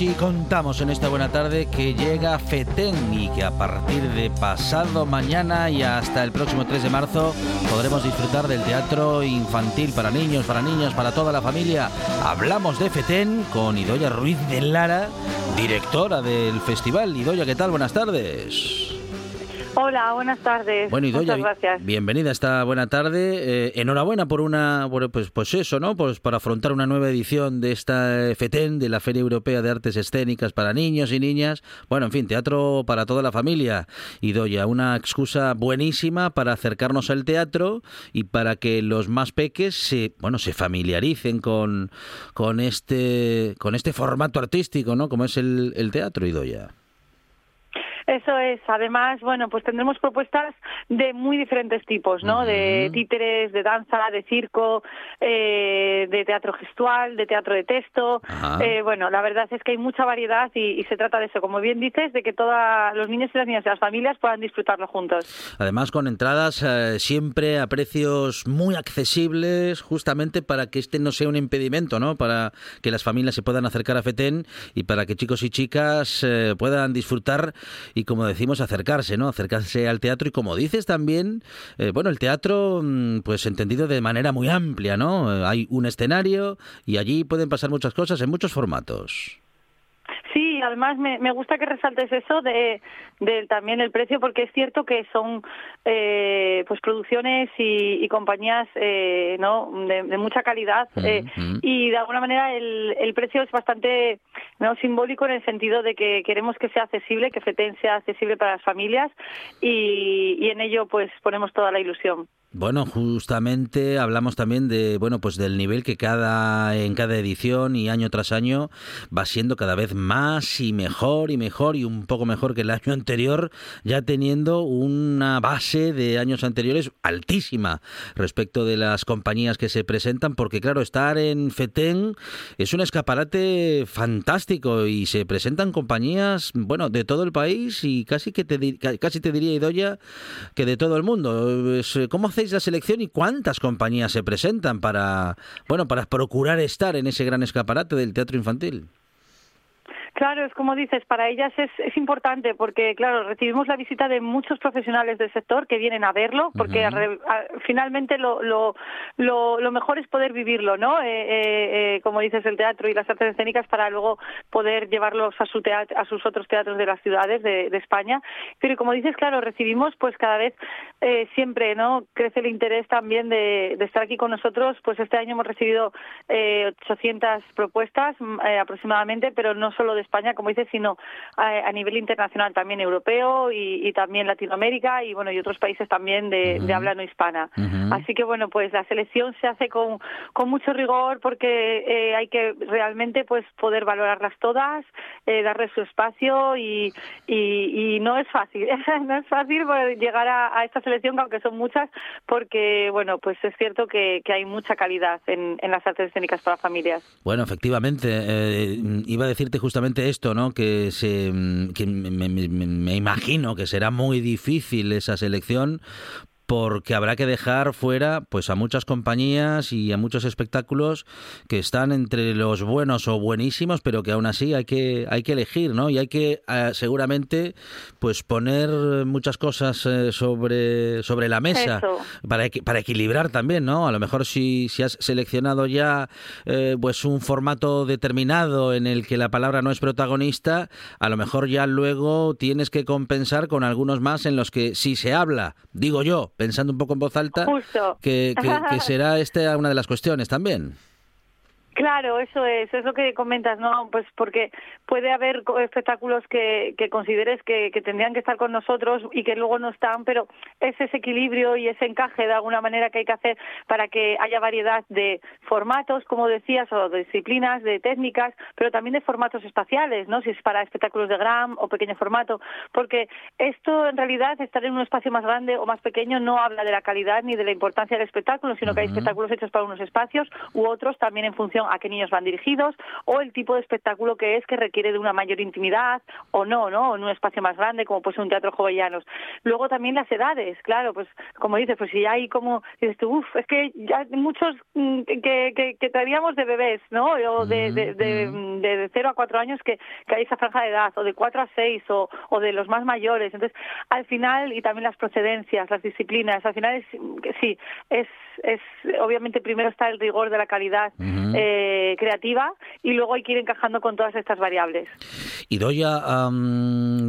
Y contamos en esta buena tarde que llega FETEN y que a partir de pasado mañana y hasta el próximo 3 de marzo podremos disfrutar del teatro infantil para niños, para niñas, para toda la familia. Hablamos de FETEN con Idoya Ruiz de Lara, directora del festival. Idoya, ¿qué tal? Buenas tardes. Hola, buenas tardes. Bueno, Idoya, Muchas gracias. bienvenida a esta buena tarde. Eh, enhorabuena por una, por- pues, pues eso, ¿no? Pues para afrontar una nueva edición de esta FETEN, de la Feria Europea de Artes Escénicas para niños y niñas. Bueno, en fin, teatro para toda la familia. Idoya, una excusa buenísima para acercarnos al teatro y para que los más peques se, bueno, se familiaricen con, con este, con este formato artístico, ¿no? Como es el, el teatro, Idoya. Eso es. Además, bueno, pues tendremos propuestas de muy diferentes tipos, ¿no? De títeres, de danza, de circo, eh, de teatro gestual, de teatro de texto. Eh, bueno, la verdad es que hay mucha variedad y, y se trata de eso, como bien dices, de que todos los niños y las niñas y las familias puedan disfrutarlo juntos. Además, con entradas eh, siempre a precios muy accesibles, justamente para que este no sea un impedimento, ¿no? Para que las familias se puedan acercar a FETEN y para que chicos y chicas eh, puedan disfrutar y, como decimos, acercarse, ¿no? Acercarse al teatro y, como dices también, eh, bueno, el teatro, mm, pues entendido de manera muy amplia, ¿no? Eh, Hay un escenario y allí pueden pasar muchas cosas en muchos formatos. Sí, además me, me gusta que resaltes eso de, de también el precio porque es cierto que son eh, pues producciones y, y compañías eh, no de, de mucha calidad eh, y de alguna manera el, el precio es bastante no simbólico en el sentido de que queremos que sea accesible, que FETEN sea accesible para las familias y, y en ello pues ponemos toda la ilusión. Bueno, justamente hablamos también de bueno, pues del nivel que cada en cada edición y año tras año va siendo cada vez más y mejor y mejor y un poco mejor que el año anterior, ya teniendo una base de años anteriores altísima respecto de las compañías que se presentan, porque claro, estar en FETEN es un escaparate fantástico y se presentan compañías, bueno, de todo el país y casi que te casi te diría Idoya que de todo el mundo. ¿Cómo hacéis la selección y cuántas compañías se presentan para, bueno, para procurar estar en ese gran escaparate del teatro infantil? Claro, es como dices, para ellas es, es importante porque, claro, recibimos la visita de muchos profesionales del sector que vienen a verlo, porque a- finalmente lo, lo, lo, lo mejor es poder vivirlo, ¿no? Eh, eh, eh, como dices, el teatro y las artes escénicas para luego poder llevarlos a, su teat- a sus otros teatros de las ciudades de, de España. Pero como dices, claro, recibimos pues cada vez siempre, ¿no? Crece el interés también de, de estar aquí con nosotros. Pues este año hemos recibido eh, 800 propuestas mm, aproximadamente, pero no solo de España, como dices, sino a, a nivel internacional también europeo y, y también Latinoamérica y bueno y otros países también de, habla no hispana. Así que bueno, pues la selección se hace con, con mucho rigor porque eh, hay que realmente pues poder valorarlas todas, eh, darles su espacio y, y, y no es fácil, no es fácil llegar a, a esta selección, aunque son muchas, porque bueno, pues es cierto que, que hay mucha calidad en, en las artes escénicas para familias. Bueno, efectivamente, eh, iba a decirte justamente esto, ¿no? Que, se, que me, me- me- me imagino que será muy difícil esa selección porque habrá que dejar fuera pues a muchas compañías y a muchos espectáculos que están entre los buenos o buenísimos, pero que aún así hay que hay que elegir, ¿no? Y hay que eh, seguramente pues poner muchas cosas eh, sobre sobre la mesa para para equilibrar también, ¿no? A lo mejor si, si has seleccionado ya eh, pues un formato determinado en el que la palabra no es protagonista, a lo mejor ya luego tienes que compensar con algunos más en los que sí se habla, digo yo, pensando un poco en voz alta, que, que será esta una de las cuestiones también. Claro, eso es, es lo que comentas, ¿no? Pues porque puede haber espectáculos que, que consideres que, que, tendrían que estar con nosotros y que luego no están, pero es ese equilibrio y ese encaje de alguna manera que hay que hacer para que haya variedad de formatos, como decías, o de disciplinas, de técnicas, pero también de formatos espaciales, ¿no? Si es para espectáculos de gran o pequeño formato, porque esto en realidad, estar en un espacio más grande o más pequeño no habla de la calidad ni de la importancia del espectáculo, sino que hay espectáculos hechos para unos espacios u otros también en función a qué niños van dirigidos o el tipo de espectáculo que es que requiere de una mayor intimidad o no, ¿no? En un espacio más grande como puede ser un teatro jovellanos. Luego también las edades, claro, pues como dices, pues si hay como, dices tú, uff, es que ya muchos mm, que, que, que traíamos de bebés, ¿no? O de, de, de, de 0 a 4 años que, que hay esa franja de edad, o de 4 a 6, o, o de los más mayores. Entonces, al final, y también las procedencias, las disciplinas, al final es, sí, es, es obviamente primero está el rigor de la calidad eh, creativa y luego hay que ir encajando con todas estas variables. Y Doya,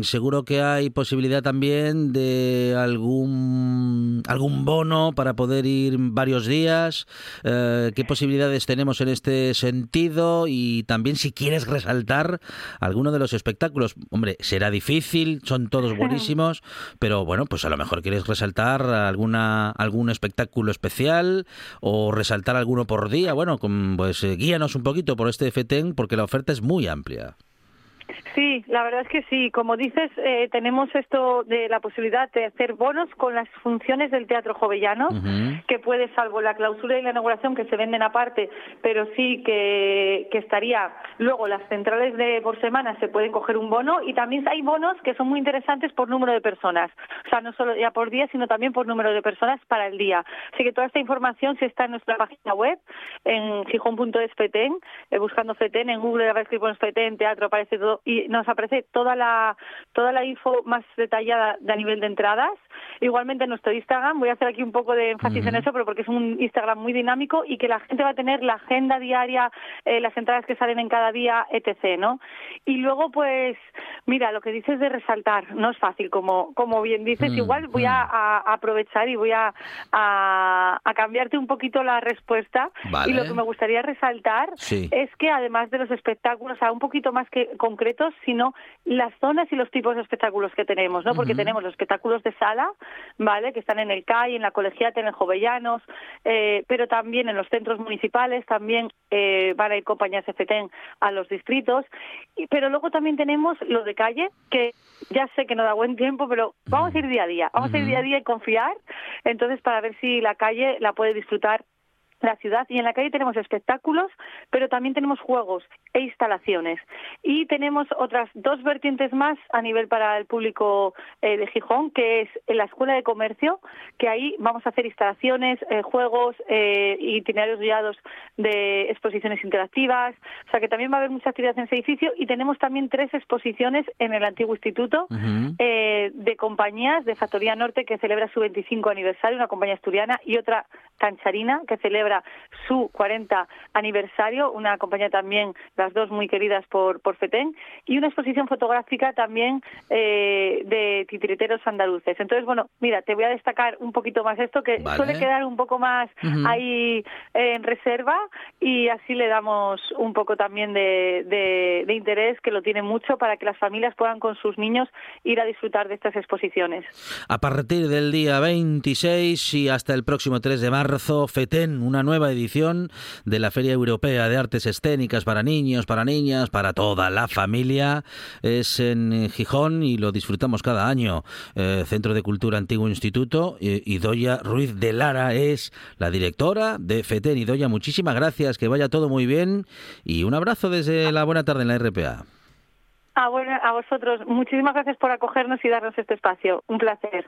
seguro que hay posibilidad también de algún algún bono para poder ir varios días. Eh, ¿Qué posibilidades tenemos en este sentido? Y también si quieres resaltar alguno de los espectáculos. Hombre, será difícil, son todos buenísimos, pero bueno, pues a lo mejor quieres resaltar alguna algún espectáculo especial o resaltar alguno por día. Bueno, pues eh, guíanos un poquito por este FETEN porque la oferta es muy amplia. Sí, la verdad es que sí. Como dices, eh, tenemos esto de la posibilidad de hacer bonos con las funciones del Teatro Jovellano, que puede, salvo la clausura y la inauguración, que se venden aparte, pero sí que, que estaría. Luego, las centrales de por semana se pueden coger un bono y también hay bonos que son muy interesantes por número de personas. O sea, no solo ya por día, sino también por número de personas para el día. Así que toda esta información sí está en nuestra página web, en gijón.es eh, buscando FETEN, en Google a escribir FETEN, teatro, aparece todo. Y nos aparece toda la toda la info más detallada de a nivel de entradas. Igualmente en nuestro Instagram, voy a hacer aquí un poco de énfasis en eso, pero porque es un Instagram muy dinámico y que la gente va a tener la agenda diaria, eh, las entradas que salen en cada día, etc. ¿no? Y luego, pues, mira, lo que dices de resaltar, no es fácil, como, como bien dices, mm, igual voy a, mm. aprovechar y voy a, a, cambiarte un poquito la respuesta. Y lo que me gustaría resaltar es que además de los espectáculos, a un poquito más que concretos, sino las zonas y los tipos de espectáculos que tenemos, ¿no? Porque tenemos los espectáculos de sala, ¿vale? Que están en el CAI, en la Colegiata, en el Jovellanos, eh, pero también en los centros municipales, también eh, van a ir compañías FETEN a los distritos, y, pero luego también tenemos lo de calle, que ya sé que no da buen tiempo, pero vamos a ir día a día, vamos a ir día a día y confiar, entonces para ver si la calle la puede disfrutar la ciudad y en la calle tenemos espectáculos, pero también tenemos juegos e instalaciones. Y tenemos otras dos vertientes más a nivel para el público eh, de Gijón, que es en la Escuela de Comercio, que ahí vamos a hacer instalaciones, eh, juegos, eh, itinerarios guiados de exposiciones interactivas, o sea que también va a haber mucha actividad en ese edificio. Y tenemos también tres exposiciones en el antiguo instituto de compañías de Factoría Norte que celebra su 25 aniversario, una compañía asturiana, y otra Tancharina que celebra su 40 aniversario, una compañía también, las dos muy queridas por, por FETEN, y una exposición fotográfica también eh, de titiriteros andaluces. Entonces, bueno, mira, te voy a destacar un poquito más esto, que suele quedar un poco más ahí en reserva, y así le damos un poco también de, de, de interés, que lo tiene mucho, para que las familias puedan con sus niños ir a disfrutar de estas exposiciones. A partir del día 26 y hasta el próximo 3 de marzo, FETEN, una nueva edición de la Feria Europea de Artes Escénicas para niños, para niñas, para toda la familia. Es en Gijón y lo disfrutamos cada año. Eh, Centro de Cultura Antiguo Instituto. y Doya Ruiz de Lara es la directora de FETEN. Y Doya, muchísimas gracias, que vaya todo muy bien y un abrazo desde la buena tarde en la RPA. A vosotros, muchísimas gracias por acogernos y darnos este espacio. Un placer.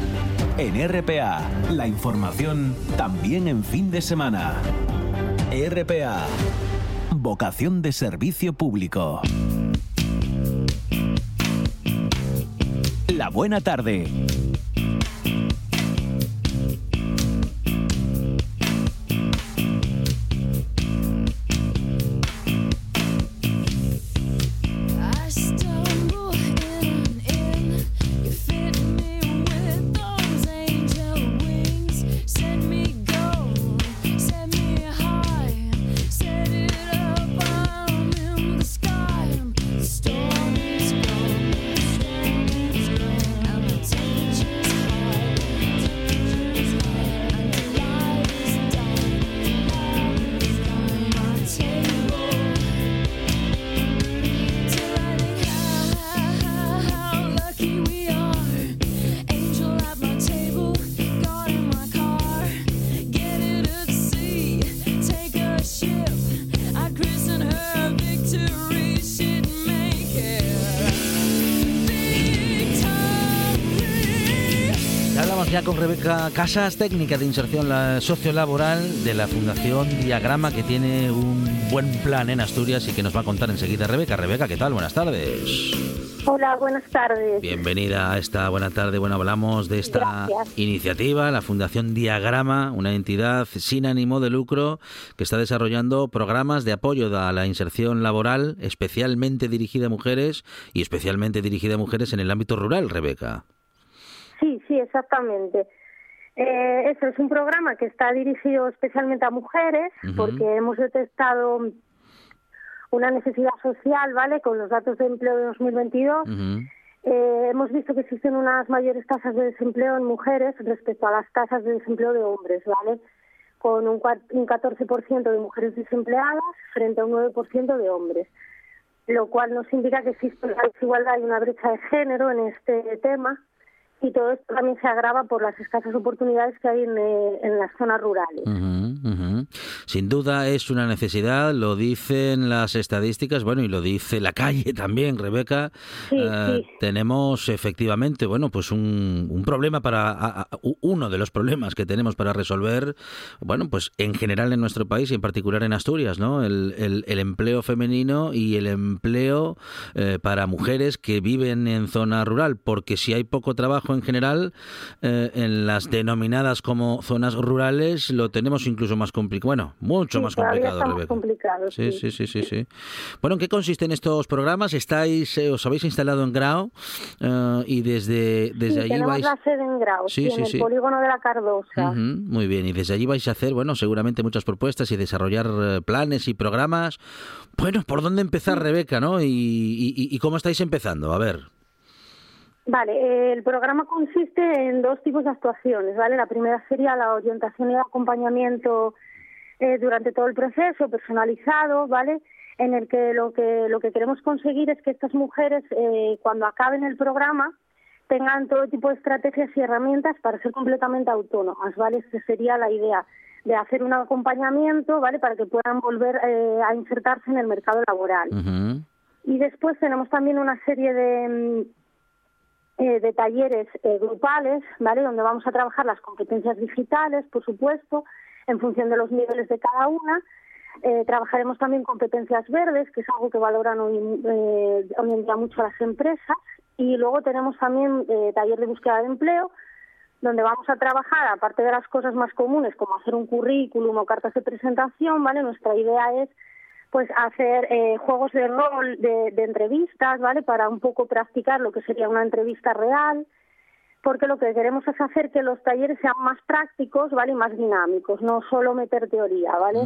En RPA, la información también en fin de semana. RPA, vocación de servicio público. La buena tarde. Con Rebeca Casas, técnica de inserción la- sociolaboral de la Fundación Diagrama, que tiene un buen plan en Asturias y que nos va a contar enseguida Rebeca. Rebeca, ¿qué tal? Buenas tardes. Hola, buenas tardes. Bienvenida a esta buena tarde. Bueno, hablamos de esta Gracias. iniciativa, la Fundación Diagrama, una entidad sin ánimo de lucro que está desarrollando programas de apoyo a la inserción laboral, especialmente dirigida a mujeres y especialmente dirigida a mujeres en el ámbito rural, Rebeca. Sí, sí, exactamente. Eh, eso es un programa que está dirigido especialmente a mujeres porque hemos detectado una necesidad social, ¿vale? Con los datos de empleo de 2022. Ujú. Eh, hemos visto que existen unas mayores tasas de desempleo en mujeres respecto a las tasas de desempleo de hombres, ¿vale? Con un, un 14% de mujeres desempleadas frente a un 9% de hombres, lo cual nos indica que existe una desigualdad y una brecha de género en este tema y todo esto también se agrava por las escasas oportunidades que hay en, eh, en las zonas rurales. Sin duda es una necesidad, lo dicen las estadísticas, bueno, y lo dice la calle también, Rebeca. Sí, Eh, sí. Tenemos efectivamente, bueno, pues un, un problema para, a- a- u- uno de los problemas que tenemos para resolver, bueno, pues en general en nuestro país y en particular en Asturias, ¿no? El, el- el empleo femenino y el empleo eh, para mujeres que viven en zona rural, porque si hay poco trabajo en general, eh, en las denominadas como zonas rurales lo tenemos incluso más complicado, bueno, mucho Sí, más complicado, Rebeca. Sí, sí, sí, sí, sí. Bueno, ¿en qué consisten estos programas? Estáis, eh, os habéis instalado en Grau eh, y desde, desde allí vais. la sede en Grau, Sí, sí, sí, en sí. el polígono de la Cardosa. Ujú, muy bien, y desde allí vais a hacer, bueno, seguramente muchas propuestas y desarrollar eh, planes y programas. Bueno, ¿por dónde empezar, Rebeca, no? Y- y cómo estáis empezando? A ver. Vale, eh, el programa consiste en dos tipos de actuaciones, ¿vale? La primera sería la orientación y el acompañamiento eh, durante todo el proceso, personalizado, ¿vale? En el que lo que lo que queremos conseguir es que estas mujeres, eh, cuando acaben el programa, tengan todo tipo de estrategias y herramientas para ser completamente autónomas, ¿vale? Esa sería la idea de hacer un acompañamiento, ¿vale? Para que puedan volver eh, a insertarse en el mercado laboral. Y después tenemos también una serie de, mm, eh, de talleres eh, grupales, ¿vale? Donde vamos a trabajar las competencias digitales, por supuesto, en función de los niveles de cada una. Eh, trabajaremos también competencias verdes, que es algo que valoran hoy, eh, hoy en día mucho las empresas. Y luego tenemos también eh, taller de búsqueda de empleo, donde vamos a trabajar, aparte de las cosas más comunes como hacer un currículum o cartas de presentación, ¿vale? Nuestra idea es pues hacer eh, juegos de rol de, de entrevistas, ¿vale? Para un poco practicar lo que sería una entrevista real, porque lo que queremos es hacer que los talleres sean más prácticos, ¿vale? Y más dinámicos, no solo meter teoría, ¿vale?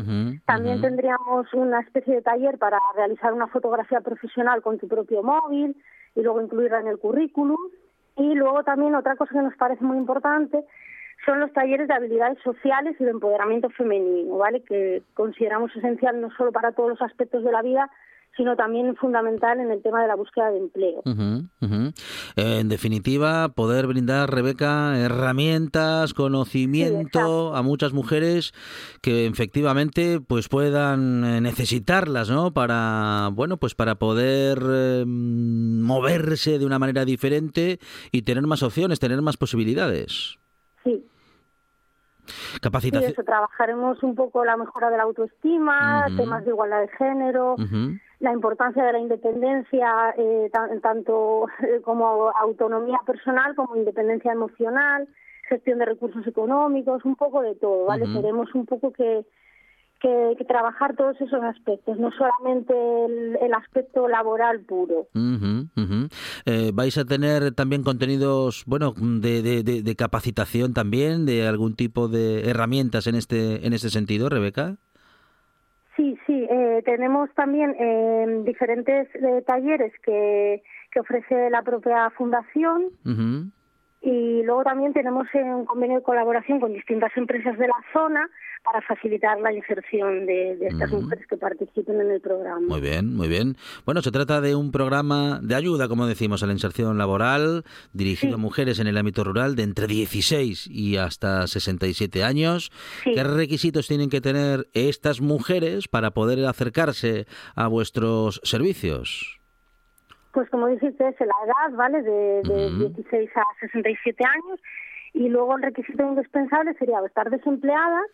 También tendríamos una especie de taller para realizar una fotografía profesional con tu propio móvil y luego incluirla en el currículum. Y luego también otra cosa que nos parece muy importante son los talleres de habilidades sociales y de empoderamiento femenino, ¿vale? Que consideramos esencial no solo para todos los aspectos de la vida, sino también fundamental en el tema de la búsqueda de empleo. Ujú. En definitiva, poder brindar, Rebeca, herramientas, conocimiento a muchas mujeres que efectivamente pues puedan eh, necesitarlas, ¿no? Para bueno, pues para poder eh, moverse de una manera diferente y tener más opciones, tener más posibilidades. Sí, sí, Capacitación. eso, trabajaremos un poco la mejora de la autoestima, Ujú. temas de igualdad de género, Ujú. la importancia de la independencia, eh, tan- tanto eh, como autonomía personal como independencia emocional, gestión de recursos económicos, un poco de todo, ¿vale? Ujú. Queremos un poco que, que, que trabajar todos esos aspectos, no solamente el, el aspecto laboral puro. Ujú, ujú. Eh, ¿Vais a tener también contenidos, bueno, de, de- de- de capacitación también, de algún tipo de herramientas en este, en este sentido, Rebeca? Sí, sí, eh, tenemos también eh, diferentes eh, talleres que, que ofrece la propia fundación Ujú. Y luego también tenemos un convenio de colaboración con distintas empresas de la zona para facilitar la inserción de, de estas mujeres que participen en el programa. Muy bien, muy bien. Bueno, se trata de un programa de ayuda, como decimos, a la inserción laboral, dirigido Sí. a mujeres en el ámbito rural de entre 16 y hasta 67 años. Sí. ¿Qué requisitos tienen que tener estas mujeres para poder acercarse a vuestros servicios? Pues como dijiste, es la edad, ¿vale? De, de Ujú. 16 a 67 años y luego el requisito indispensable sería o estar desempleadas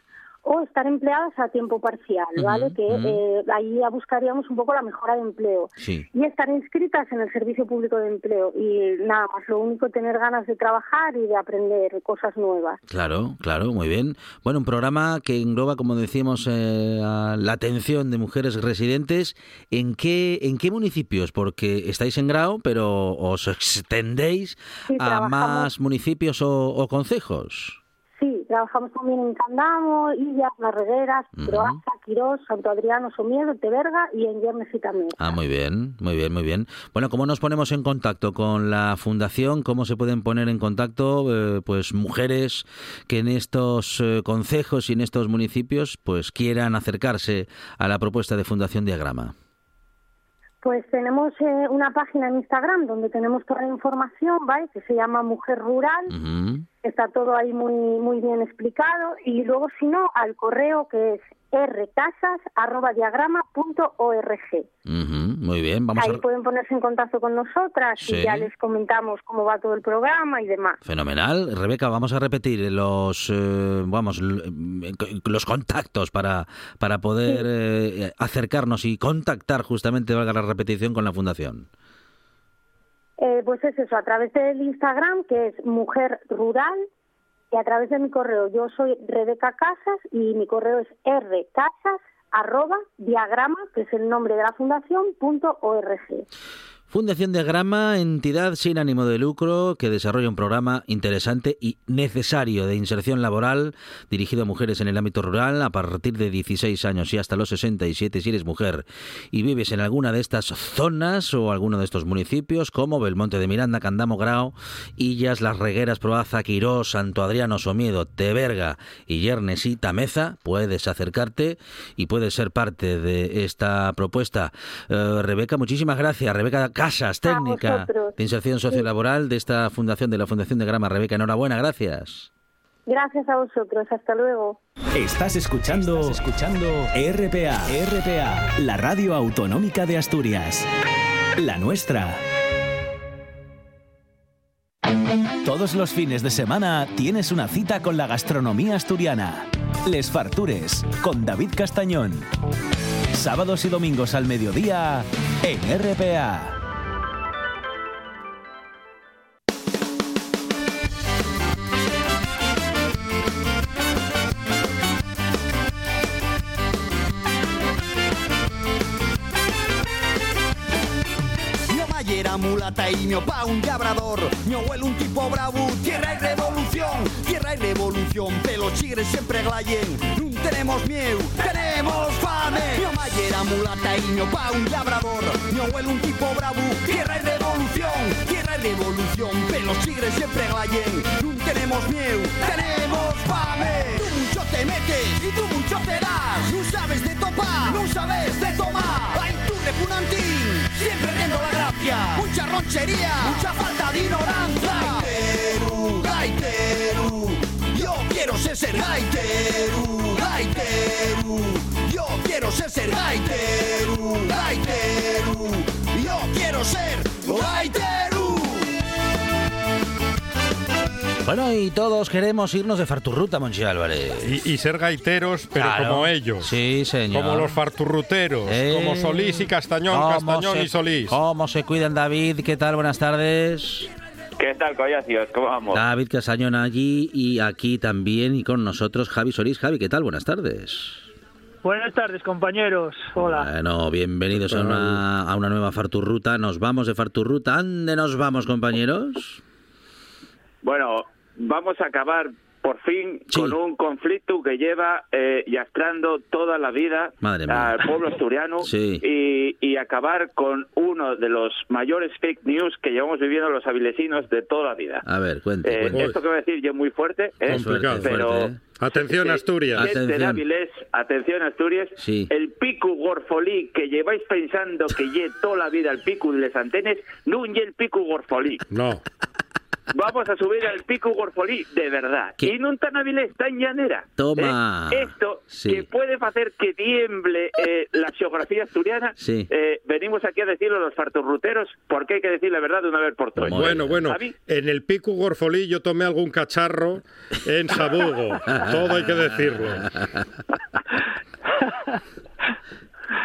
o estar empleadas a tiempo parcial, ¿vale? Que eh, ahí ya buscaríamos un poco la mejora de empleo. Sí. Y estar inscritas en el Servicio Público de Empleo y nada más, lo único tener ganas de trabajar y de aprender cosas nuevas. Claro, claro, muy bien. Bueno, un programa que engloba, como decíamos, eh, la atención de mujeres residentes. ¿En qué, ¿En qué municipios? Porque estáis en Grau, pero os extendéis Sí, a más municipios o, o concejos. Sí, trabajamos también en Candamo, Illas, Las Regueras, Ujú. Proaza, Quirós, Santo Adriano, Somiedo, Teberga y en Yernes y también. Ah, muy bien, muy bien, muy bien. Bueno, ¿cómo nos ponemos en contacto con la fundación? ¿Cómo se pueden poner en contacto, eh, pues, mujeres que en estos eh, concejos y en estos municipios, pues, quieran acercarse a la propuesta de Fundación Diagrama? Pues tenemos eh, una página en Instagram donde tenemos toda la información, ¿vale? Que se llama Mujer Rural. Está todo ahí muy muy bien explicado. Y luego, si no, al correo que es rcasas.diagrama.org. Ujú, Muy bien, vamos Ahí a... pueden ponerse en contacto con nosotras Sí. y ya les comentamos cómo va todo el programa y demás. Fenomenal. Rebeca, vamos a repetir los eh, vamos eh, los contactos para, para poder eh, acercarnos y contactar justamente, valga la repetición, con la Fundación. Eh, pues es eso, a través del Instagram, que es Mujer Rural, y a través de mi correo. Yo soy Rebeca Casas y mi correo es rcasas arroba diagrama, que es el nombre de la fundación, punto org. Fundación Diagrama, entidad sin ánimo de lucro que desarrolla un programa interesante y necesario de inserción laboral dirigido a mujeres en el ámbito rural a partir de 16 años y hasta los 67 si eres mujer y vives en alguna de estas zonas o alguno de estos municipios como Belmonte de Miranda, Candamo, Grao, Illas, Las Regueras, Proaza, Quirós, Santo Adriano, Somiedo, Teberga y Yernes y Tameza, puedes acercarte y puedes ser parte de esta propuesta. Eh, Rebeca, muchísimas gracias. Rebeca Casas, técnica vosotros. de inserción sociolaboral de esta fundación, de la Fundación de Grama. Rebeca, enhorabuena, gracias. Gracias a vosotros, hasta luego. Estás escuchando, escuchando RPA, RPA, la radio autonómica de Asturias. La nuestra. Todos los fines de semana tienes una cita con la gastronomía asturiana. Les Fartures, con David Castañón. Sábados y domingos al mediodía en RPA. Mulata y mi opa un labrador. Mi abuelo un tipo bravo, tierra y revolución, tierra y revolución. Pelos chigres siempre glayen, no tenemos miedo, tenemos fame. Mi mallera mulata y mi opa un labrador. Mi abuelo un tipo bravo, tierra y revolución, tierra y revolución. Pelos chigres siempre glayen, no tenemos miedo, tenemos fame. Y tú mucho te das. No sabes de topar, no sabes de tomar. Ay, tú repugnantín, siempre viendo la gracia. Mucha ronchería, mucha falta de ignorancia. Gaiteru, gaiteru, yo quiero ser ser gaiteru, gaiteru. Yo quiero ser ser gaiteru, gaiteru. Yo quiero ser gaiteru. Bueno, y todos queremos irnos de Farturruta, Monchi Álvarez. Y, y ser gaiteros, pero Claro. como ellos. Sí, señor. Como los farturruteros, Eh, como Solís y Castañón, ¿cómo Castañón se- y Solís. ¿Cómo se cuidan, David? ¿Qué tal? Buenas tardes. ¿Qué tal, collacios? ¿Cómo vamos? David Castañón allí y aquí también y con nosotros Javi Solís. Javi, ¿qué tal? Buenas tardes. Buenas tardes, compañeros. Hola. Bueno, bienvenidos a una, a una nueva Farturruta. Nos vamos de Farturruta. ¿Dónde nos vamos, compañeros? Bueno, vamos a acabar por fin con un conflicto que lleva eh, yastrando toda la vida al pueblo asturiano Sí. y, y acabar con uno de los mayores fake news que llevamos viviendo los avilesinos de toda la vida. A ver, cuente. Eh, cuente. esto que voy a decir ya es muy fuerte, ¿eh? Complicado. pero fuerte, ¿eh? Atención, eh, Asturias. gente de Atención. Avilés, atención Asturias, Sí. el pico gorfolí que lleváis pensando que lle toda la vida el pico de les antenes, no lle el pico gorfolí. No. Vamos a subir al pico gorfolí de verdad. ¿Qué? Y no tan Avilés, tan llanera. Toma. ¿Eh? Esto Sí. que puede hacer que tiemble eh, la geografía asturiana, Sí. eh, venimos aquí a decirlo a los farturruteros porque hay que decir la verdad de una vez por todas. Bueno, bueno, en el pico Gorfolí yo tomé algún cacharro en Sabugo. Todo hay que decirlo.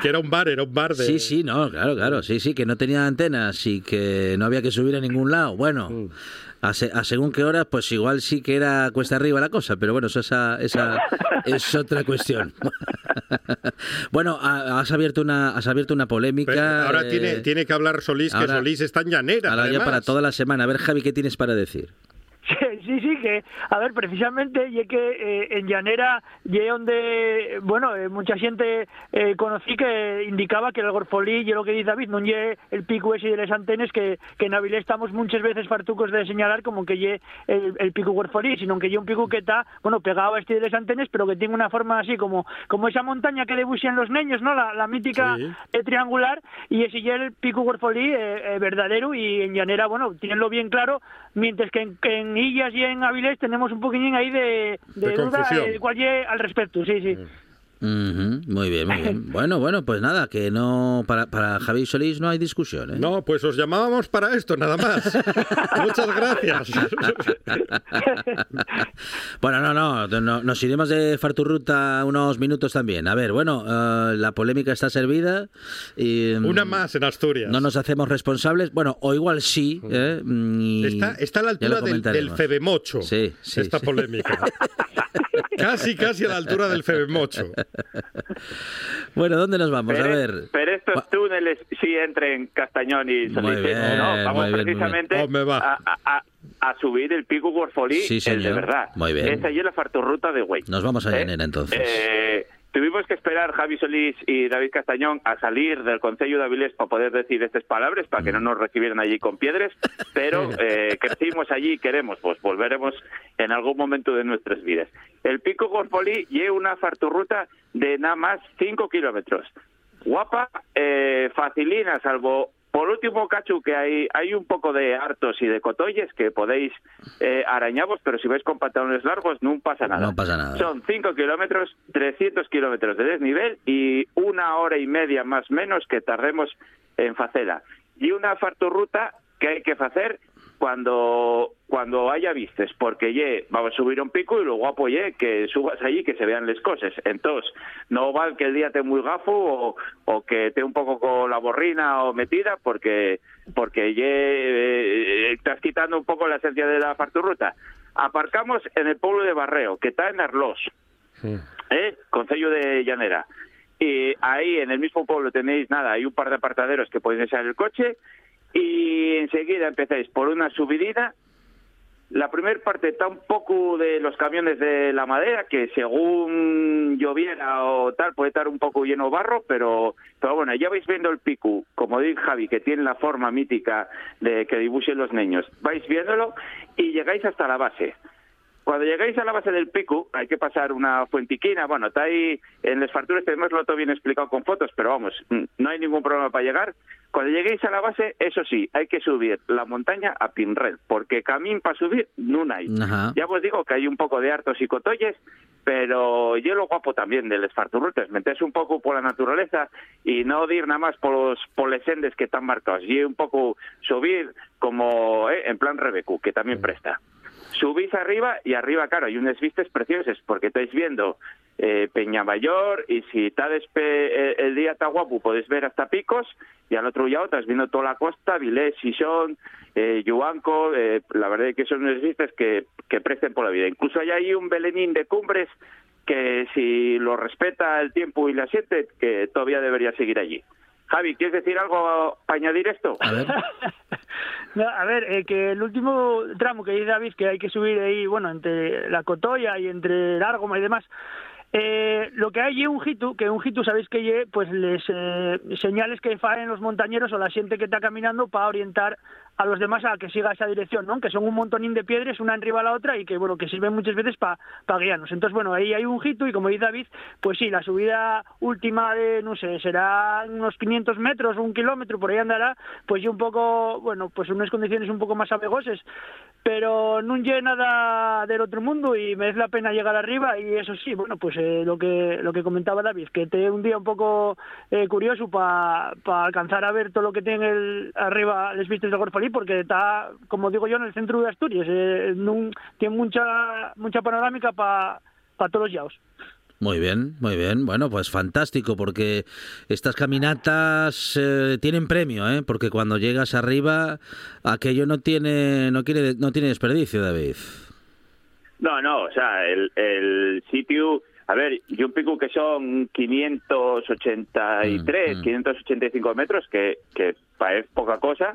Que era un bar, era un bar de... Sí, sí, no, claro, claro, sí, sí, que no tenía antenas y que no había que subir a ningún lado. Bueno, Mm. A, se- a según qué horas, pues igual sí que era cuesta arriba la cosa, pero bueno, eso esa, esa es otra cuestión. bueno, ha- has abierto una, has abierto una polémica. Pero ahora eh, tiene, tiene que hablar Solís, que Solís está en llanera. ahora ya para toda la semana. A ver, Javi, ¿qué tienes para decir? Sí, sí, que, a ver, precisamente, y que eh, en Llanera, y donde, bueno, eh, mucha gente eh, conocí que indicaba que el gorfolí, y lo que dice David, no lle el pico ese de las antenas, que, que en Avilés estamos muchas veces fartucos de señalar como que lle el, el pico gorfolí, sino que lle un pico que está, bueno, pegado a este de las antenas, pero que tiene una forma así como, como esa montaña que debuxan los niños, ¿no? La, la mítica Sí. triangular, y ese lle el pico gorfolí verdadero, y en Llanera, bueno, tienenlo bien claro, mientras que en, en Illas y en Avilés tenemos un poquillín ahí de, de, De duda eh, al respecto, sí, sí. Muy bien, muy bien. Bueno, bueno, pues nada, que no para, para Javi Solís no hay discusión. ¿eh? No, pues os llamábamos para esto, nada más. Muchas gracias. Bueno, no, no, no, nos iremos de Farturruta unos minutos también. A ver, bueno, eh, la polémica está servida. Y, mm, Una más en Asturias. No nos hacemos responsables. Bueno, o igual sí. ¿eh? Y Está, está a la altura del, del. Febemocho, Sí, sí, esta sí. polémica. casi, casi a la altura del Febemocho. Bueno, ¿dónde nos vamos? A pero, ver. pero estos túneles sí entren Castañón y bien, ¿no? Vamos bien, precisamente Oh. A, a- a- a subir el pico gorfolí, Sí, el señor. de verdad. Muy bien. Esa y es la farturruta de Güey. Nos vamos a ¿Eh? Llanera entonces. Eh, tuvimos que esperar Javi Solís y David Castañón a salir del Concello de Avilés para poder decir estas palabras, para que no nos recibieran allí con piedras, pero eh, crecimos allí y queremos, pues volveremos en algún momento de nuestras vidas. El Pico Gorfolí lleva una farturruta de nada más 5 kilómetros. Guapa, eh, facilina, salvo por último, Cachu, que hay, hay un poco de hartos y de cotoyes que podéis eh, arañaros, pero si vais con pantalones largos no pasa nada. No pasa nada. Son 5 kilómetros, 300 kilómetros de desnivel y una hora y media más menos que tardemos en facela. Y una farturruta que hay que hacer cuando cuando haya vistes, porque ye, vamos a subir un pico y lo guapo ye que subas allí que se vean las cosas. Entonces, no vale que el día te muy gafo o, o que te un poco con la borrina o metida, porque porque ye, eh, estás quitando un poco la esencia de la farturruta. Aparcamos en el pueblo de Barreo, que está en Arlos, ¿eh? Concello de Llanera. Y ahí en el mismo pueblo tenéis nada, hay un par de apartaderos que podéis echar el coche y enseguida empezáis por una subidita. La primera parte está un poco de los camiones de la madera, que según lloviera o tal, puede estar un poco lleno barro, pero, pero bueno, ya vais viendo el pico, como dice Javi, que tiene la forma mítica de que dibujen los niños. Vais viéndolo y llegáis hasta la base. Cuando llegáis a la base del pico, hay que pasar una fuentiquina. Bueno, está ahí en las farturas, tenemos lo todo bien explicado con fotos, pero vamos, mm, no hay ningún problema para llegar. Cuando lleguéis a la base, eso sí, hay que subir la montaña a Pinred, porque camino para subir no hay. Ajá. Ya os digo que hay un poco de hartos y cotolles, pero yo lo guapo también de las farturrutes, meterse un poco por la naturaleza y no ir nada más por los por les sendes que están marcados, y un poco subir como eh, en plan Rebecu, que también presta. Subís arriba y arriba, claro, hay unas vistas preciosas porque estáis viendo eh, y si está despe eh, el día está guapo podéis ver hasta Picos y al otro lado estás viendo toda la costa, Vilés, Sison, eh, Yuanco, eh, la verdad es que son unas vistas que, que presten por la vida. Incluso hay ahí un belenín de cumbres que si lo respeta el tiempo y la siete, que todavía debería seguir allí. Javi, ¿quieres decir algo para añadir esto? A ver. No, a ver, eh, que el último tramo que dice David, que hay que subir ahí, bueno, entre la Cotoya y entre el Argoma y demás, eh, lo que hay es un hitu, que un hitu sabéis que lle, pues les eh, señales que faen los montañeros o la gente que está caminando para orientar a los demás a que siga esa dirección, ¿no? Que son un montonín de piedras una arriba a la otra y que bueno, que sirven muchas veces para guiarnos. Entonces, bueno, ahí hay un hitu y como dice David, pues sí, la subida última de, no sé, será unos 500 metros, un kilómetro, por ahí andará, pues y un poco, bueno, pues unas condiciones un poco más abegoses, pero no lle nada del otro mundo y merece la pena llegar arriba y eso sí, bueno, pues eh, lo que lo que comentaba David, que te un día un poco eh, curioso para alcanzar a ver todo lo que tiene arriba les vistes de Porque está, como digo yo, en el centro de Asturias, eh, tiene mucha mucha panorámica para todos los yaos. Muy bien, muy bien. Bueno, pues fantástico, porque estas caminatas eh, tienen premio, ¿eh? Porque cuando llegas arriba, aquello no tiene, no quiere, no tiene desperdicio, David. No, no, o sea, el, el sitio, a ver, yo un pico que son 583, Mm, mm. 585 metros, que, que parece poca cosa,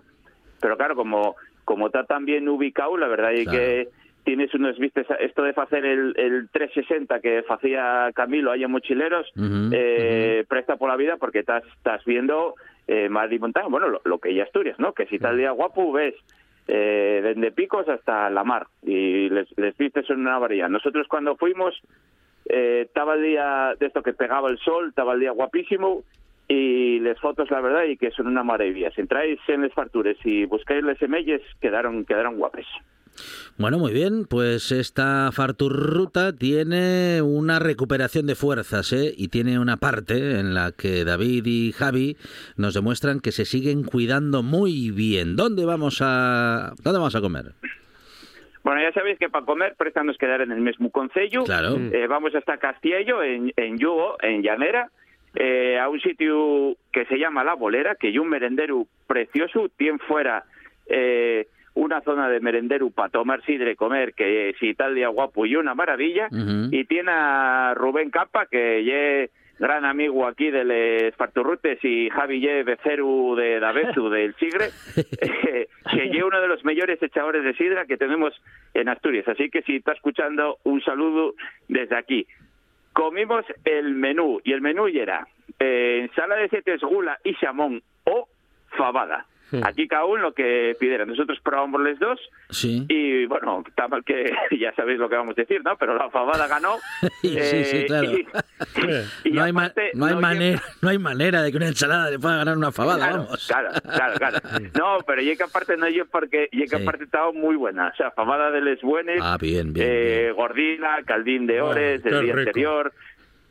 pero claro, como como está tan bien ubicado, la verdad es Claro. que tienes unos vistes, esto de hacer el, el 360 que hacía Camilo ahí en Mochileros, eh, presta por la vida porque estás, estás viendo eh, mar y montaña, bueno, lo, lo que ya Asturias, ¿no? Que si tal día guapo ves eh, desde Picos hasta la mar y les, les vistes son una varilla. Nosotros cuando fuimos eh, estaba el día de esto que pegaba el sol, estaba el día guapísimo y las fotos la verdad y que son una maravilla. Si entráis en las fartures y buscáis las semelles quedaron quedaron guapes. Bueno, muy bien, pues esta Farturruta tiene una recuperación de fuerzas, ¿eh? Y tiene una parte en la que David y Javi nos demuestran que se siguen cuidando muy bien. ¿Dónde vamos a, dónde vamos a comer? Bueno, ya sabéis que para comer prestamos quedar en el mismo concello. Claro. Eh, vamos hasta Castiello, en, en Yugo, en Llanera, eh, a un sitio que se llama La Bolera, que hay un merendero precioso, tiene fuera eh, una zona de merendero para tomar sidre, comer, que si tal día guapo y una maravilla, y tiene a Rubén Capa, que es gran amigo aquí de les Farturrutes y Javi Ye Beceru de Davezu del Sigre, eh, que es uno de los mejores echadores de sidra que tenemos en Asturias. Así que si está escuchando, un saludo desde aquí. Comimos el menú, y el menú era eh, ensalada de setes, gula y chamón o fabada. Aquí cada uno lo que pidiera. Nosotros probamos los dos Sí. y bueno, está mal que ya sabéis lo que vamos a decir, ¿no? Pero la fabada ganó. Sí, sí, sí, Eh, claro. y- y No hay, ma- aparte, no hay no manera, no hay manera de que una ensalada le pueda ganar una fabada, Claro, vamos. claro, claro, claro. No, pero y que aparte no yo porque y que Sí. aparte estaba muy buena, o sea, fabada de les buenas, Ah, bien, bien, eh, gordina, caldín de Ah, ores del día rico. anterior,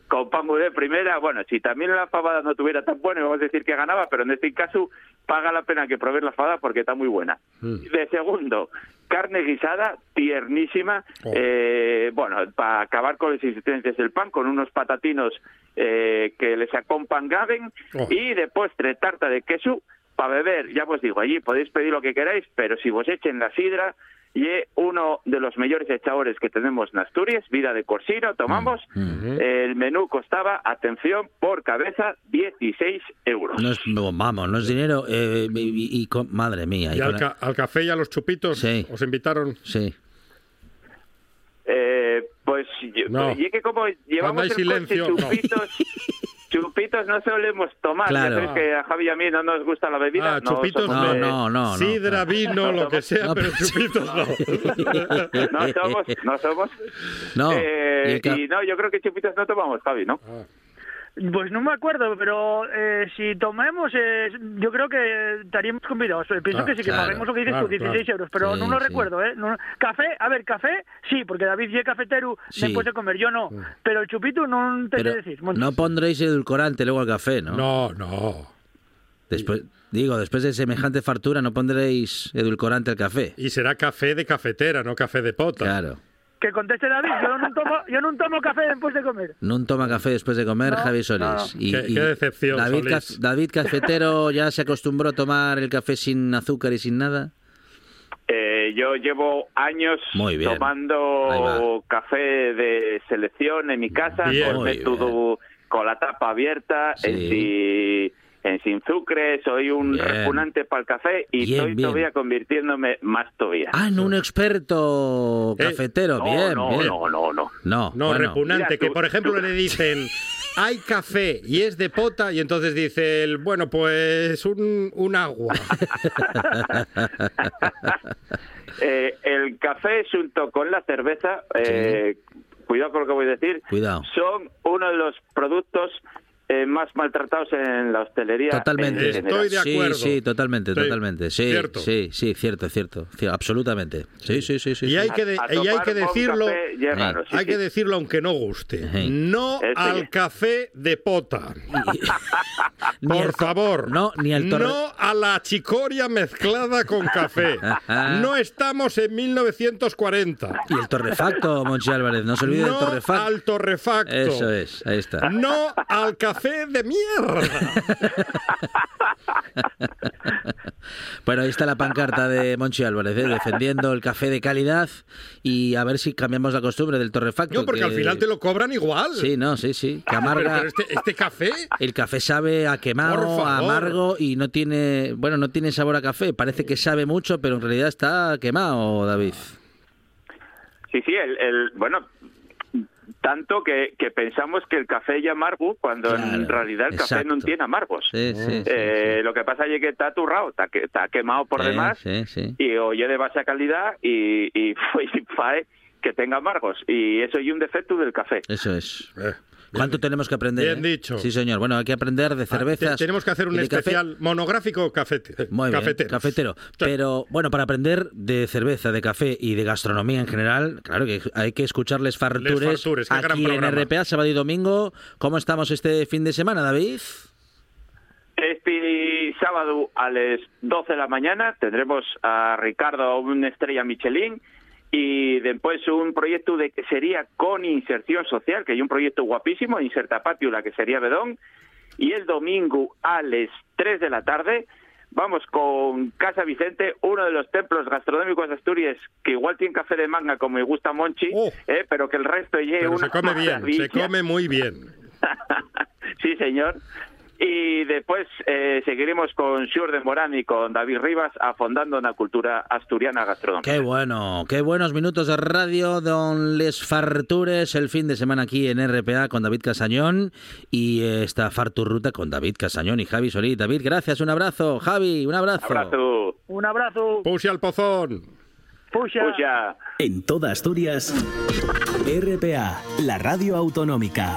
con pan de primera, bueno, si también la fabada no tuviera tan buena, vamos a decir que ganaba, pero en este caso paga la pena que probéis la fabada porque está muy buena. De segundo, carne guisada, tiernísima, Oh. eh, bueno, para acabar con las insistencias del pan, con unos patatinos eh, que les acompañaban Oh. y de postre tarta de queso para beber, ya os digo, allí podéis pedir lo que queráis, pero si vos echen la sidra, y es uno de los mejores echadores que tenemos en Asturias, vida de corsino, tomamos. El menú costaba, atención, por cabeza 16 euros. No es, no, vamos, no es dinero. eh, y, y con- madre mía. ¿Y al, la- ca- al café y a los chupitos os invitaron? Sí. Eh, pues, No. pues, y es que como llevamos el silencio, coche, no. chupitos, chupitos no solemos tomar. Claro. Ya sabes que a Javi y a mí no nos gusta la bebida. Ah, chupitos no. de- No, no, no. Sidra, vino, lo que sea, No, pero chupitos no. No somos, no somos. No, Eh, y el ca- y no, yo creo que chupitos no tomamos, Javi, ¿no? Ah. Pues no me acuerdo, pero eh, si tomemos, eh, yo creo que estaríamos convidados. Eh, Pienso Ah, que sí, que claro, paguemos lo que dices claro, tú, 16 claro. euros, pero Sí, no lo sí. recuerdo, ¿eh? No- café, a ver, café, sí, porque David es cafetero Sí. después de comer, yo no. Pero el chupito no te pero sé decir. Bueno, no pondréis edulcorante luego al café, ¿no? No, no. Después, digo, después de semejante fartura, no pondréis edulcorante al café. Y será café de cafetera, no café de pota. Claro. Que conteste David, yo no tomo, yo no tomo café después de comer. No toma café después de comer, No, Javi Solís. no. Y, Qué- y qué decepción, David, Solís. Caf- David Cafetero ya se acostumbró a tomar el café sin azúcar y sin nada. Eh, yo llevo años Muy bien. Ahí tomando café de selección en mi casa Bien. con método con la tapa abierta, Sí. en, si- en sin sucre, soy un Bien. repugnante para el café y Bien, estoy bien. todavía convirtiéndome más todavía. Ah, en un experto Eh, cafetero. no, bien, no, bien. no, no, no. No, No, bueno. repugnante, Mira, que tú- por ejemplo tú- le dicen, hay café y es de pota, y entonces dice el, bueno, pues un, un agua. Eh, el café junto con la cerveza, eh, cuidado con lo que voy a decir, Cuidado. son uno de los productos eh, más maltratados en la hostelería. Totalmente. Estoy de Sí, acuerdo. sí, totalmente, Sí, totalmente. Sí, cierto. sí, sí, cierto, cierto. Ci- Absolutamente. Sí, sí, sí, sí. Y sí. hay que, de- y hay que decirlo, café sí, hay sí. que decirlo aunque no guste. Sí. No Este al ya. café de pota. Por favor. No, ni al torre- No a la chicoria mezclada con café. No estamos en 1940. Y el torrefacto, Monchi Álvarez. No se olvide del No torrefacto. al torrefacto. Eso es, ahí está. No al café de mierda. Bueno, ahí está la pancarta de Monchi Álvarez, ¿eh? defendiendo el café de calidad y a ver si cambiamos la costumbre del torrefacto. No, porque que- al final te lo cobran igual. Sí, no, sí, sí. Que Pero, amarga. pero este, este café. El café sabe a quemado, a amargo y no tiene, bueno, no tiene sabor a café. Parece que sabe mucho, pero en realidad está quemado, David. Sí, sí, el, el- bueno, tanto que, que pensamos que el café es amargo cuando en realidad el café no tiene amargos. Sí, sí, sí, Eh, Lo que pasa es que está aturrado, está, que- está quemado por Sí, demás sí, sí. y oye de baja calidad y, y, y fae que tenga amargos. Y eso es un defecto del café. Eso es. Eh, ¿Cuánto tenemos que aprender? Bien eh? dicho. Sí, señor. Bueno, hay que aprender de ah, cervezas. te- tenemos que hacer un café. especial monográfico cafete, Muy bien, cafetero. cafetero. Pero bueno, para aprender de cerveza, de café y de gastronomía en general, claro que hay que escucharles fartures, Les Fartures, qué gran aquí en. RPA, sábado y domingo. ¿Cómo estamos este fin de semana, David? Este sábado a las 12 de la mañana tendremos a Ricardo, una estrella Michelin, y después un proyecto de que sería con inserción social, que hay un proyecto guapísimo, Inserta Patio, la que sería Bedón, y el domingo a las 3 de la tarde vamos con Casa Vicente, uno de los templos gastronómicos de Asturias, que igual tiene café de manga como me gusta Monchi, eh, pero que el resto lleve una se come bien, se come muy bien. sí, señor. Y después eh, seguiremos con Xur de Morán y con David Rivas afondando en la cultura asturiana gastronómica. Qué bueno, qué buenos minutos de radio, don Les Fartures, el fin de semana aquí en RPA con David Casañón y esta Farturruta con David Casañón y Javi Solí. David, gracias, un abrazo. Javi, un abrazo. Abrazo. Un abrazo. Puse al pozón. Puxa. Puxa. En toda Asturias, RPA, la radio autonómica.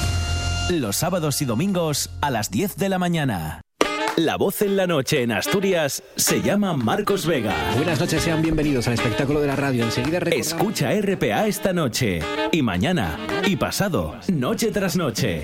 Los sábados y domingos a las 10 de la mañana. La voz en la noche en Asturias se llama Marcos Vega. Buenas noches, sean bienvenidos al espectáculo de la radio. Enseguida Escucha RPA esta noche y mañana y pasado, noche tras noche.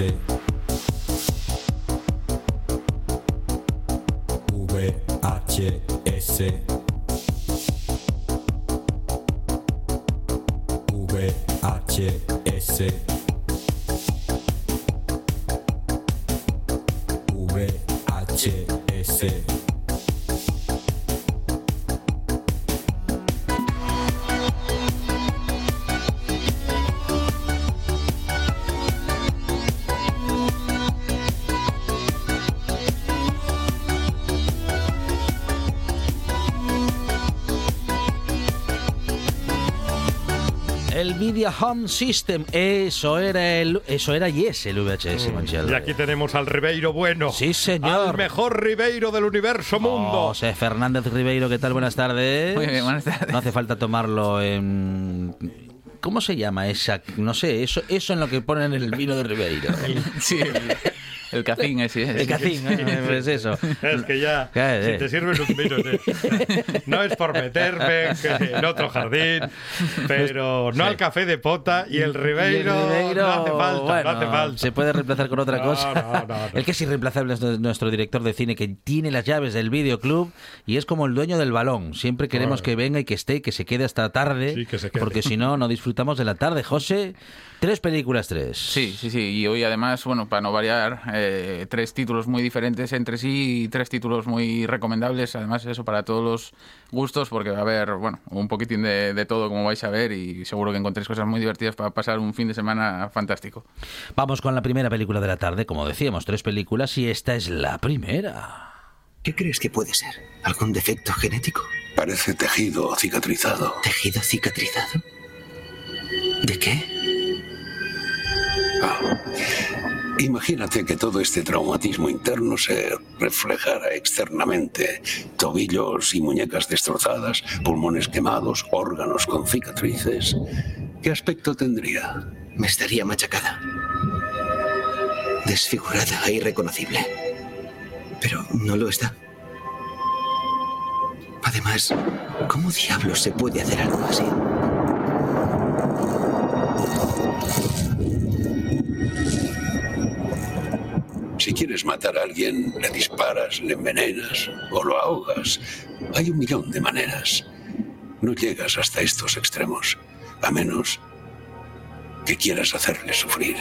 세, V A T S V A T S V A T S Home System, eso era el, eso era Yes, el VHS, Monchiel. Y aquí tenemos al Ribeiro bueno. Sí, señor. Al mejor Ribeiro del universo mundo. José Fernández Ribeiro, ¿qué tal? Buenas tardes. Muy bien, buenas tardes. No hace falta tomarlo en... ¿Cómo se llama esa? No sé, eso, eso en lo que ponen en el vino de Ribeiro. Sí, el, cacín ese. El cacín, ¿eh? pues eso. Es que ya, si te sirves un vino, te- no es por meterme que en otro jardín, pero no al café de pota y el Ribeiro, Y el Ribeiro, no hace falta, bueno, no hace falta. Se puede reemplazar con otra No, cosa. no, no, no. El que es irreemplazable es nuestro director de cine que tiene las llaves del videoclub y es como el dueño del balón. Siempre queremos Bueno. que venga y que esté y que se quede hasta tarde, Sí, que se quede. porque si no, no disfrutamos de la tarde. José, tres películas, tres. Sí, sí, sí. Y hoy además, bueno, para no variar, eh, tres títulos muy diferentes entre sí y tres títulos muy recomendables. Además, eso para todos los gustos, porque va a haber, bueno, un poquitín de, de todo, como vais a ver, y seguro que encontréis cosas muy divertidas para pasar un fin de semana fantástico. Vamos con la primera película de la tarde. Como decíamos, tres películas y esta es la primera. ¿Qué crees que puede ser? ¿Algún defecto genético? Parece tejido cicatrizado. ¿Tejido cicatrizado? ¿De qué? Imagínate que todo este traumatismo interno se reflejara externamente. Tobillos y muñecas destrozadas, pulmones quemados, órganos con cicatrices. ¿Qué aspecto tendría? Me estaría machacada. Desfigurada e irreconocible. Pero no lo está. Además, ¿cómo diablos se puede hacer algo así? Quieres matar a alguien, le disparas, le envenenas o lo ahogas. Hay un millón de maneras. No llegas hasta estos extremos, a menos que quieras hacerle sufrir.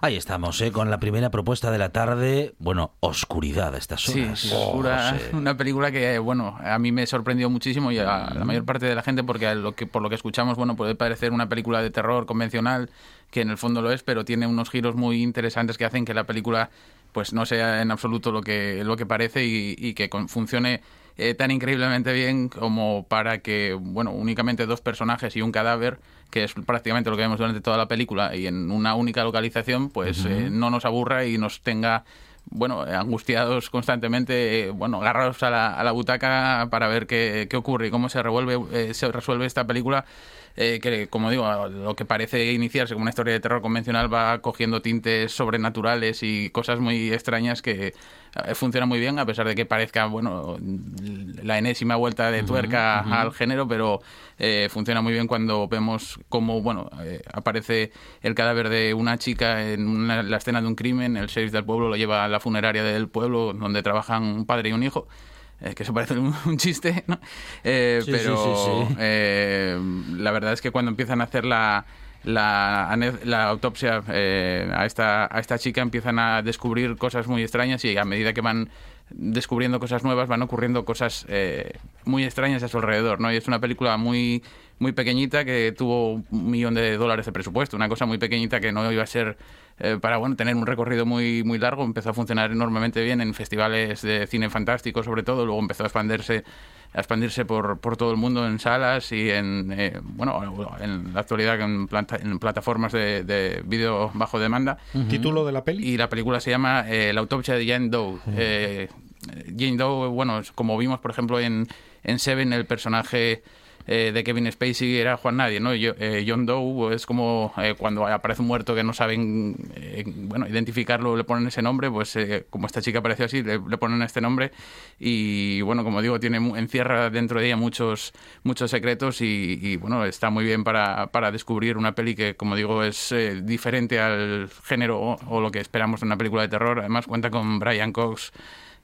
Ahí estamos, ¿eh? con la primera propuesta de la tarde. Bueno, oscuridad a estas horas. sí, oscura, José. una película que, bueno, a mí me sorprendió muchísimo y a la mayor parte de la gente porque a lo que, por lo que escuchamos, bueno, puede parecer una película de terror convencional, que en el fondo lo es, pero tiene unos giros muy interesantes que hacen que la película pues no sea en absoluto lo que, lo que parece y, y que con- funcione eh, tan increíblemente bien como para que, bueno, únicamente dos personajes y un cadáver, que es prácticamente lo que vemos durante toda la película, y en una única localización, pues eh, no nos aburra y nos tenga bueno, angustiados constantemente, eh, bueno, agarrados a la, a la butaca para ver qué, qué ocurre y cómo se revuelve, eh, se resuelve esta película, eh, que como digo, lo que parece iniciarse como una historia de terror convencional va cogiendo tintes sobrenaturales y cosas muy extrañas que funciona muy bien, a pesar de que parezca, bueno, la enésima vuelta de tuerca al género, pero eh, funciona muy bien cuando vemos cómo, bueno, eh, aparece el cadáver de una chica en una- la escena de un crimen, el sheriff del pueblo lo lleva a la funeraria del pueblo donde trabajan un padre y un hijo. eh, que eso parece un, un chiste, ¿no? Eh, Sí, pero sí, sí, eh, la verdad es que cuando empiezan a hacer la, la, la autopsia eh, a, esta, a esta chica empiezan a descubrir cosas muy extrañas y a medida que van descubriendo cosas nuevas van ocurriendo cosas eh, muy extrañas a su alrededor, ¿no? Y es una película muy muy pequeñita que tuvo un millón de dólares de presupuesto, una cosa muy pequeñita que no iba a ser eh, para bueno tener un recorrido muy muy largo, empezó a funcionar enormemente bien en festivales de cine fantástico sobre todo, luego empezó a expandirse a expandirse por, por todo el mundo en salas y en eh, bueno en la actualidad en, planta- en plataformas de, de vídeo bajo demanda ¿Título de la peli? y la película se llama eh, La autopsia de Jane Doe. Eh, Jane Doe, bueno, es como vimos, por ejemplo, en, en Seven, el personaje eh, de Kevin Spacey era Juan Nadie, ¿no? Yo- eh, John Doe es como eh, cuando aparece un muerto que no saben eh, bueno, identificarlo, le ponen ese nombre, pues eh, como esta chica apareció así, le, ponen este nombre y, bueno, como digo, tiene encierra dentro de ella muchos, muchos secretos y, y, bueno, está muy bien para, para descubrir una peli que, como digo, es eh, diferente al género o, o lo que esperamos de una película de terror. Además, cuenta con Brian Cox.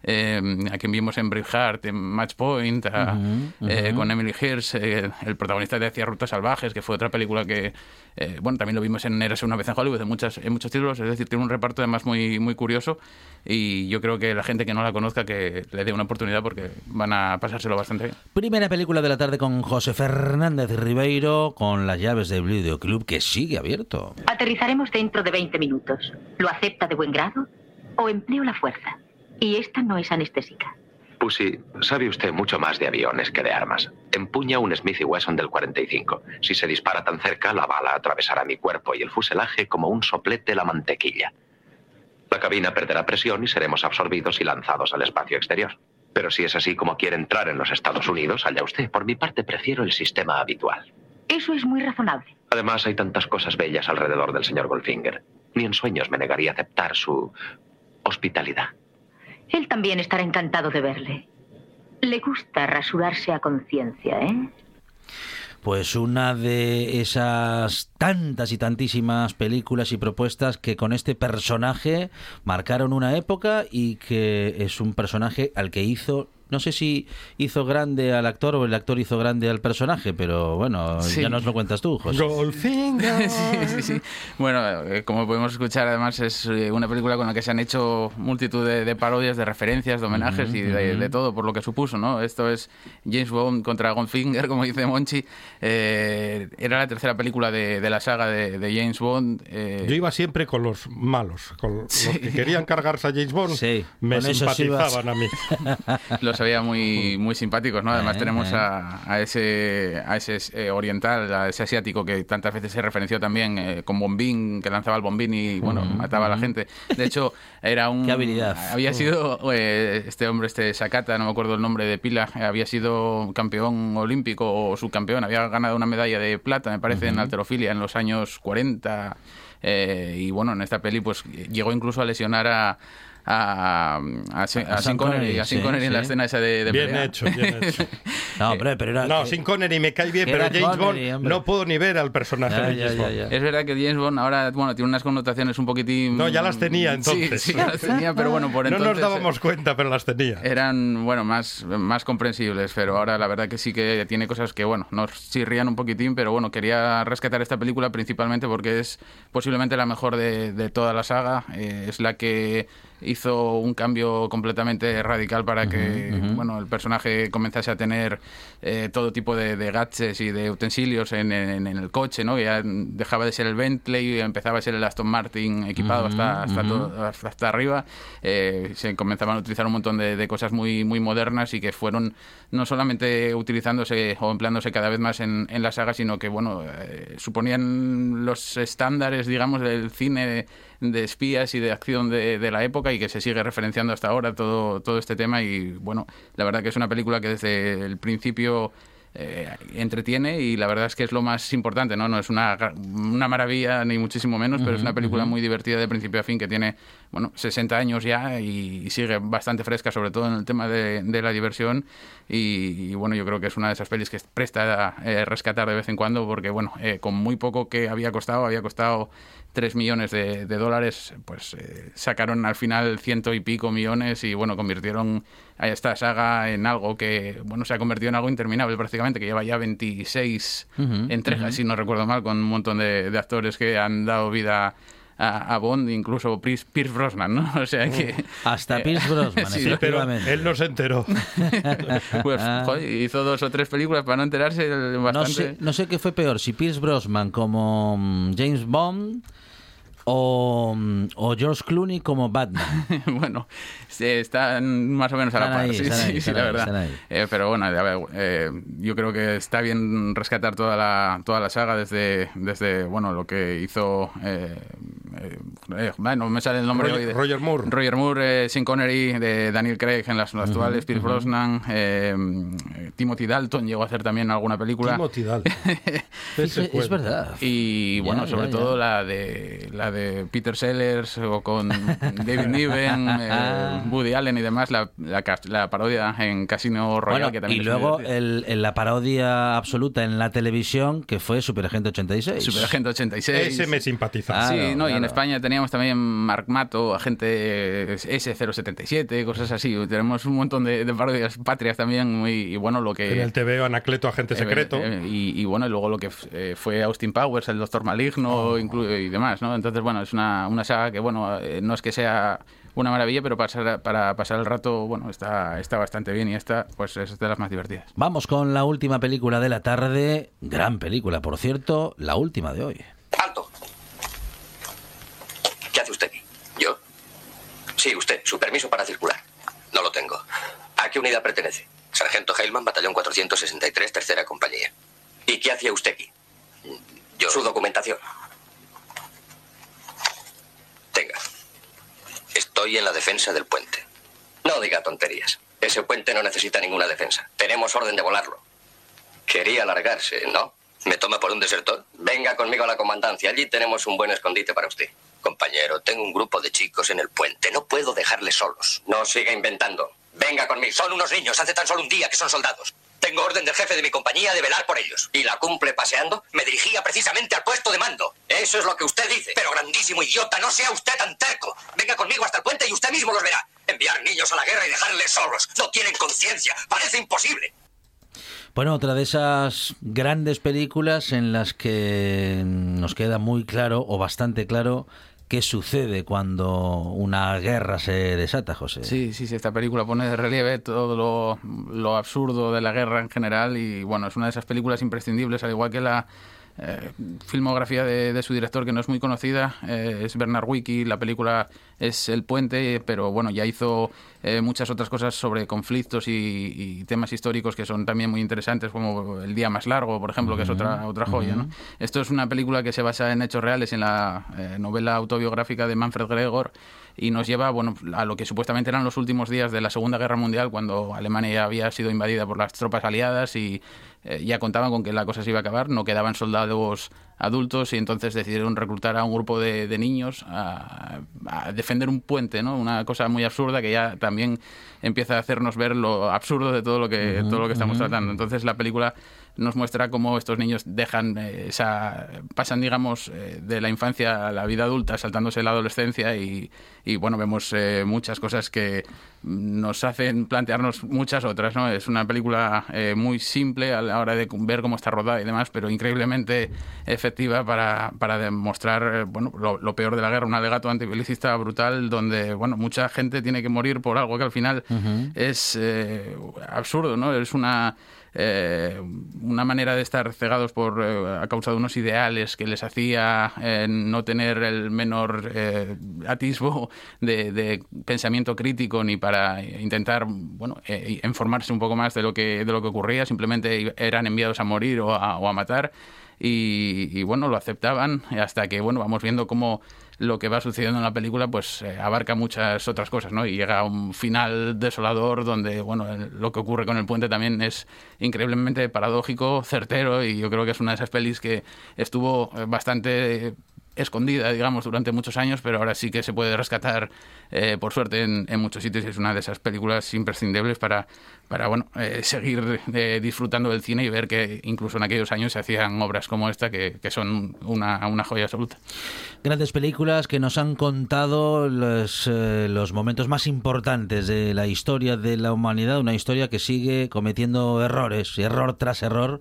Eh, a quien vimos en Braveheart, en Match Point, a- Ujú, eh, ujú. con Emily Hirsch, eh, el protagonista de Hacia Rutas Salvajes, que fue otra película que, eh, bueno, también lo vimos en Eres una vez en Hollywood, en, muchas, en muchos títulos, es decir, tiene un reparto además muy, muy curioso y yo creo que la gente que no la conozca que le dé una oportunidad porque van a pasárselo bastante bien. Primera película de la tarde con José Fernández Ribeiro, con las llaves del Videoclub, que sigue abierto. Aterrizaremos dentro de 20 minutos. ¿Lo acepta de buen grado o empleo la fuerza? Y esta no es anestésica. Pussy, sabe usted mucho más de aviones que de armas. Empuña un Smith y Wesson del 45. Si se dispara tan cerca, la bala atravesará mi cuerpo y el fuselaje como un soplete la mantequilla. La cabina perderá presión y seremos absorbidos y lanzados al espacio exterior. Pero si es así como quiere entrar en los Estados Unidos, allá usted. Por mi parte, prefiero el sistema habitual. Eso es muy razonable. Además, hay tantas cosas bellas alrededor del señor Goldfinger. Ni en sueños me negaría a aceptar su hospitalidad. Él también estará encantado de verle. Le gusta rasurarse a conciencia, ¿eh? Pues una de esas tantas y tantísimas películas y propuestas que con este personaje marcaron una época y que es un personaje al que hizo, no sé si hizo grande al actor o el actor hizo grande al personaje, pero bueno, Sí. ya nos lo cuentas tú, José. Goldfinger. sí, sí, sí. Bueno, eh, como podemos escuchar, además es eh, una película con la que se han hecho multitud de, de parodias, de referencias, de homenajes y de, todo por lo que supuso, ¿no? Esto es James Bond contra Goldfinger, como dice Monchi. Eh, era la tercera película de, de la saga de, de James Bond. eh, Yo iba siempre con los malos, con los Sí. que querían cargarse a James Bond. me con simpatizaban a mí. los había muy, muy simpáticos, ¿no? Además Eh, tenemos eh. a, a ese, a ese eh, oriental, a ese asiático que tantas veces se referenció también eh, con bombín, que lanzaba el bombín y, bueno, Ujú, mataba a la gente. De hecho, era un... Qué habilidad. Había Uh. sido eh, este hombre, este Sakata, no me acuerdo el nombre de pila, había sido campeón olímpico o subcampeón, había ganado una medalla de plata, me parece, en alterofilia en los años 40. eh, y bueno, en esta peli pues llegó incluso a lesionar a... A, a, a, Sean Sean Connery, Connery, a Sean sí, Connery en la escena esa de, de Bien pelea. hecho, bien hecho. No, hombre, pero era... No, sin Connery me cae bien, pero James Connery, Bond hombre. no puedo ni ver al personaje Ya, de James ya, Bond. ya. Es verdad que James Bond ahora, bueno, tiene unas connotaciones un poquitín... No, ya las tenía entonces. Sí, ya las tenía, pero bueno, por no nos dábamos cuenta, pero las tenía. Eran, bueno, más, más comprensibles, pero ahora la verdad que sí que tiene cosas que, bueno, nos chirrían un poquitín, pero bueno, quería rescatar esta película principalmente porque es posiblemente la mejor de, de toda la saga, eh, es la que hizo un cambio completamente radical para que, bueno, el personaje comenzase a tener eh, todo tipo de, de gadgets y de utensilios en, en- en el coche, ¿no? Ya dejaba de ser el Bentley y empezaba a ser el Aston Martin equipado hasta, hasta, todo- hasta, hasta arriba. Eh, se comenzaban a utilizar un montón de, de cosas muy, muy modernas y que fueron no solamente utilizándose o empleándose cada vez más en, en la saga, sino que, bueno, eh, suponían los estándares, digamos, del cine de, espías y de acción de, de la época y que se sigue referenciando hasta ahora todo, todo este tema y, bueno, la verdad que es una película que desde el principio eh, entretiene y la verdad es que es lo más importante, ¿no? No es una, una maravilla ni muchísimo menos, pero es una película muy divertida de principio a fin que tiene, bueno, 60 años ya y, y sigue bastante fresca, sobre todo en el tema de, de la diversión y, y, bueno, yo creo que es una de esas pelis que presta a eh, rescatar de vez en cuando porque, bueno, eh, con muy poco que había costado, había costado 3 millones de, de dólares, pues eh, sacaron al final ciento y pico millones y bueno, convirtieron a esta saga en algo que, bueno, se ha convertido en algo interminable prácticamente, que lleva ya 26 Ujú, entregas, ujú. si no recuerdo mal, con un montón de, de actores que han dado vida a, a Bond, incluso Pierce, Pierce Brosnan, ¿no? O sea que... Hasta Pierce Brosnan, Sí, Pero él no se enteró. pues joder, hizo dos o tres películas para no enterarse No bastante. sé, no sé qué fue peor, si Pierce Brosnan como mm, James Bond o, mm, o George Clooney como Batman. bueno, sí, están más o menos a la par, ahí, sí, sí, ahí, sí, la ahí, verdad. Eh, pero bueno, a ver, eh, yo creo que está bien rescatar toda la, toda la saga desde, desde bueno, lo que hizo... Eh, eh, eh, bueno, me sale el nombre Roger- hoy de- Roger Moore. Roger Moore, eh, Sean Connery, de Daniel Craig en las actuales, Pierce Brosnan, eh, eh, Timothy Dalton llegó a hacer también alguna película. Timothy Dalton. Es cuento. verdad. Y Ya, bueno, ya, sobre ya. todo la de la de Peter Sellers o con David Niven, eh, Woody Allen y demás, la, la, parodia en Casino Royale Bueno, que también y luego el, el- la parodia absoluta en la televisión que fue Superagente 86. Superagente 86. Ese me simpatiza. sí, Claro, no, y en. España teníamos también Mark Mato, agente S077, cosas así. Tenemos un montón de, de parodias patrias también, muy, y bueno, lo que... En el TVO, Anacleto, agente secreto. Eh, eh, y, y bueno, y luego lo que eh, fue Austin Powers, el Doctor Maligno inclu- y demás, ¿no? Entonces, bueno, es una, una saga que, bueno, eh, no es que sea una maravilla, pero pasar, para pasar el rato, bueno, está, está bastante bien y esta, pues, es de las más divertidas. Vamos con la última película de la tarde. Gran película, por cierto, la última de hoy. ¡Alto! ¿Qué hace usted aquí? ¿Yo? Sí, usted. Su permiso para circular. No lo tengo. ¿A qué unidad pertenece? Sargento Heilman, batallón 463, tercera compañía. ¿Y qué hacía usted aquí? Yo. Su documentación. Tenga. Estoy en la defensa del puente. No diga tonterías. Ese puente no necesita ninguna defensa. Tenemos orden de volarlo. Quería alargarse, ¿no? ¿Me toma por un desertor? Venga conmigo a la comandancia. Allí tenemos un buen escondite para usted. Compañero, tengo un grupo de chicos en el puente. No puedo dejarles solos. No siga inventando. Venga conmigo. Son unos niños. Hace tan solo un día que son soldados. Tengo orden del jefe de mi compañía de velar por ellos. ¿Y la cumple paseando? Me dirigía precisamente al puesto de mando. Eso es lo que usted dice. Pero grandísimo idiota, no sea usted tan terco. Venga conmigo hasta el puente y usted mismo los verá. Enviar niños a la guerra y dejarles solos. No tienen conciencia. Parece imposible. Bueno, otra de esas grandes películas en las que nos queda muy claro o bastante claro qué sucede cuando una guerra se desata, José. Sí, sí, sí, esta película pone de relieve todo lo, lo absurdo de la guerra en general y bueno, es una de esas películas imprescindibles, al igual que la eh, filmografía de, de su director que no es muy conocida, eh, es Bernard Wicki, la película es El Puente, pero bueno, ya hizo eh, muchas otras cosas sobre conflictos y, y temas históricos que son también muy interesantes, como El Día Más Largo, por ejemplo, que es otra, otra joya. ¿no? Esto es una película que se basa en hechos reales, en la novela autobiográfica de Manfred Gregor, y nos lleva bueno, a lo que supuestamente eran los últimos días de la Segunda Guerra Mundial, cuando Alemania ya había sido invadida por las tropas aliadas y eh, ya contaban con que la cosa se iba a acabar, no quedaban soldados adultos y entonces decidieron reclutar a un grupo de, de niños a, a defender un puente, ¿no? Una cosa muy absurda que ya también empieza a hacernos ver lo absurdo de todo lo que, todo lo que estamos tratando. Entonces la película nos muestra cómo estos niños dejan eh, esa pasan digamos eh, de la infancia a la vida adulta saltándose la adolescencia y, y, bueno vemos eh, muchas cosas que nos hacen plantearnos muchas otras no es una película eh, muy simple a la hora de ver cómo está rodada y demás pero increíblemente efectiva para, para demostrar eh, bueno lo, lo peor de la guerra. Un alegato antibelicista brutal donde bueno mucha gente tiene que morir por algo que al final es eh, absurdo, ¿no? Es una eh, una manera de estar cegados por eh, a causa de unos ideales que les hacía eh, no tener el menor eh, atisbo de, pensamiento crítico ni para intentar bueno eh, informarse un poco más de lo que de lo que ocurría. Simplemente eran enviados a morir o a, o a matar. Y, y, bueno lo aceptaban hasta que bueno vamos viendo cómo lo que va sucediendo en la película pues eh, abarca muchas otras cosas, ¿no? Y llega a un final desolador donde, bueno, lo que ocurre con el puente también es increíblemente paradójico, certero y yo creo que es una de esas pelis que estuvo eh, bastante escondida, digamos, durante muchos años, pero ahora sí que se puede rescatar, eh, por suerte, en, muchos sitios es una de esas películas imprescindibles para, para bueno, eh, seguir eh, disfrutando del cine y ver que incluso en aquellos años se hacían obras como esta que, que son una, una joya absoluta. Grandes películas que nos han contado los, eh, los momentos más importantes de la historia de la humanidad, una historia que sigue cometiendo errores, error tras error.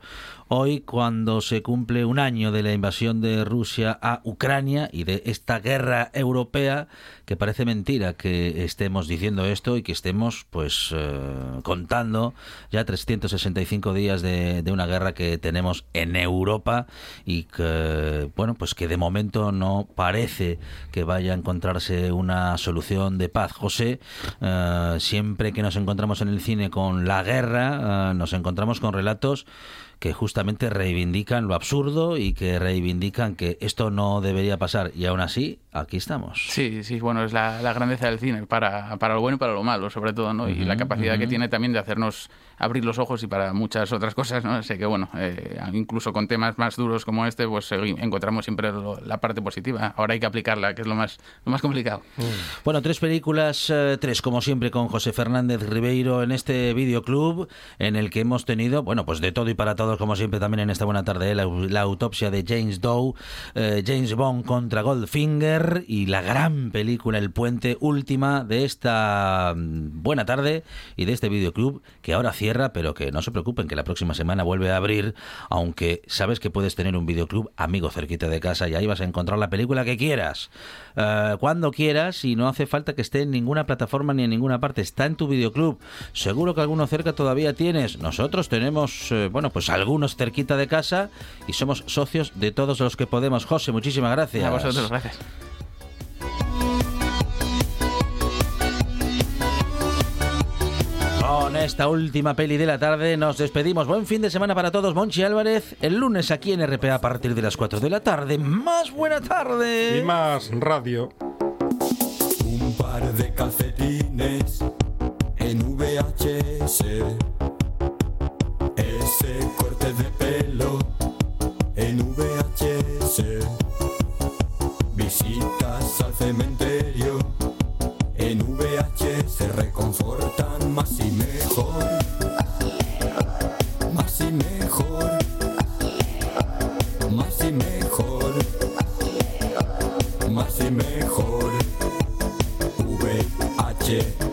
Hoy, cuando se cumple un año de la invasión de Rusia a Ucrania y de esta guerra europea, que parece mentira que estemos diciendo esto y que estemos, pues, eh, contando ya 365 días de, de una guerra que tenemos en Europa y que, bueno, pues que de momento no parece que vaya a encontrarse una solución de paz. José, eh, siempre que nos encontramos en el cine con la guerra, eh, nos encontramos con relatos que justamente reivindican lo absurdo y que reivindican que esto no debería pasar. Y aún así, aquí estamos. Sí, sí, bueno, es la, la grandeza del cine, para, para lo bueno y para lo malo, sobre todo, ¿no? Y la capacidad que tiene también de hacernos abrir los ojos y para muchas otras cosas, ¿no? Sé que, bueno, eh, incluso con temas más duros como este, pues eh, encontramos siempre lo- la parte positiva. Ahora hay que aplicarla, que es lo más, lo más complicado. Bueno, tres películas, eh, tres como siempre con José Fernández Ribeiro en este videoclub en el que hemos tenido, bueno, pues de todo y para todos como siempre también en esta buena tarde, la, autopsia de James Doe, James Bond contra Goldfinger y la gran película El Puente última de esta mm, buena tarde y de este videoclub que ahora pero que no se preocupen que la próxima semana vuelve a abrir, aunque sabes que puedes tener un videoclub amigo cerquita de casa y ahí vas a encontrar la película que quieras, eh, cuando quieras y no hace falta que esté en ninguna plataforma ni en ninguna parte, está en tu videoclub. Seguro que alguno cerca todavía tienes. Nosotros tenemos, eh, bueno, pues algunos cerquita de casa y somos socios de todos los que podemos. José, muchísimas gracias. Con esta última peli de la tarde nos despedimos. Buen fin de semana para todos. Monchi Álvarez, el lunes aquí en RPA a partir de las 4 de la tarde. Más buena tarde. Y más radio. Un par de calcetines en VHS. Ese corte de pelo en VHS. Visitas al cementerio en se reconfortan más y mejor. Más y mejor. Más y mejor. Más y mejor. VHS.